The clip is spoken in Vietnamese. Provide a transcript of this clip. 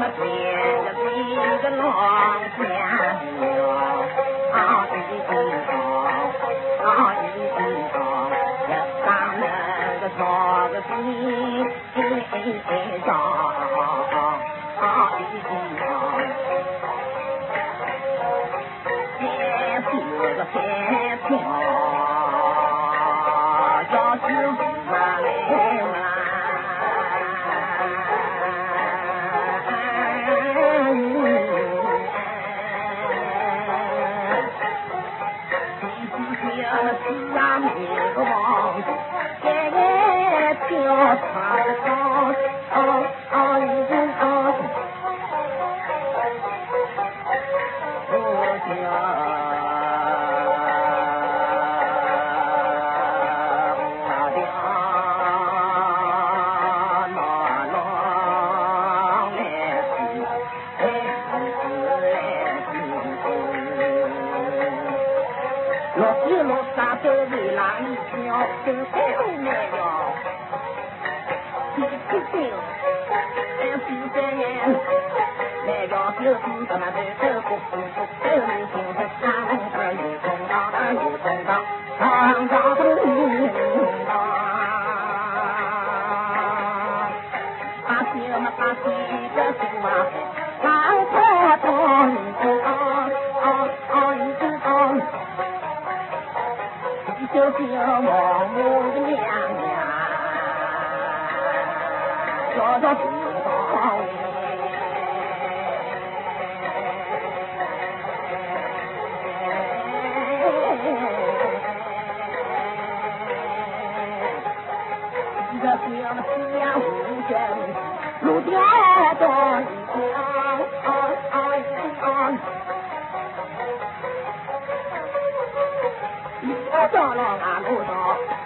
I'm a friend of these a long time ago. Oh, you see, oh, you see, the sun is the star of the sea, is all. Oh, you see, oh. Happy, happy, oh. Just you, my man. 心思呀没个王，天天飘他。的，落雨落沙都为哪里飘？真太后面了，一出手，三四百年，那要就是咱们的这不不不，这里就是长儿有公道，儿有公道，长长的公道，把爹嘛把爹的什么，老婆婆你 trước kia mòn nuôi cái nhà nhà cho nó chịu đau Hãy subscribe cho không bỏ lỡ những 叫了俺不走。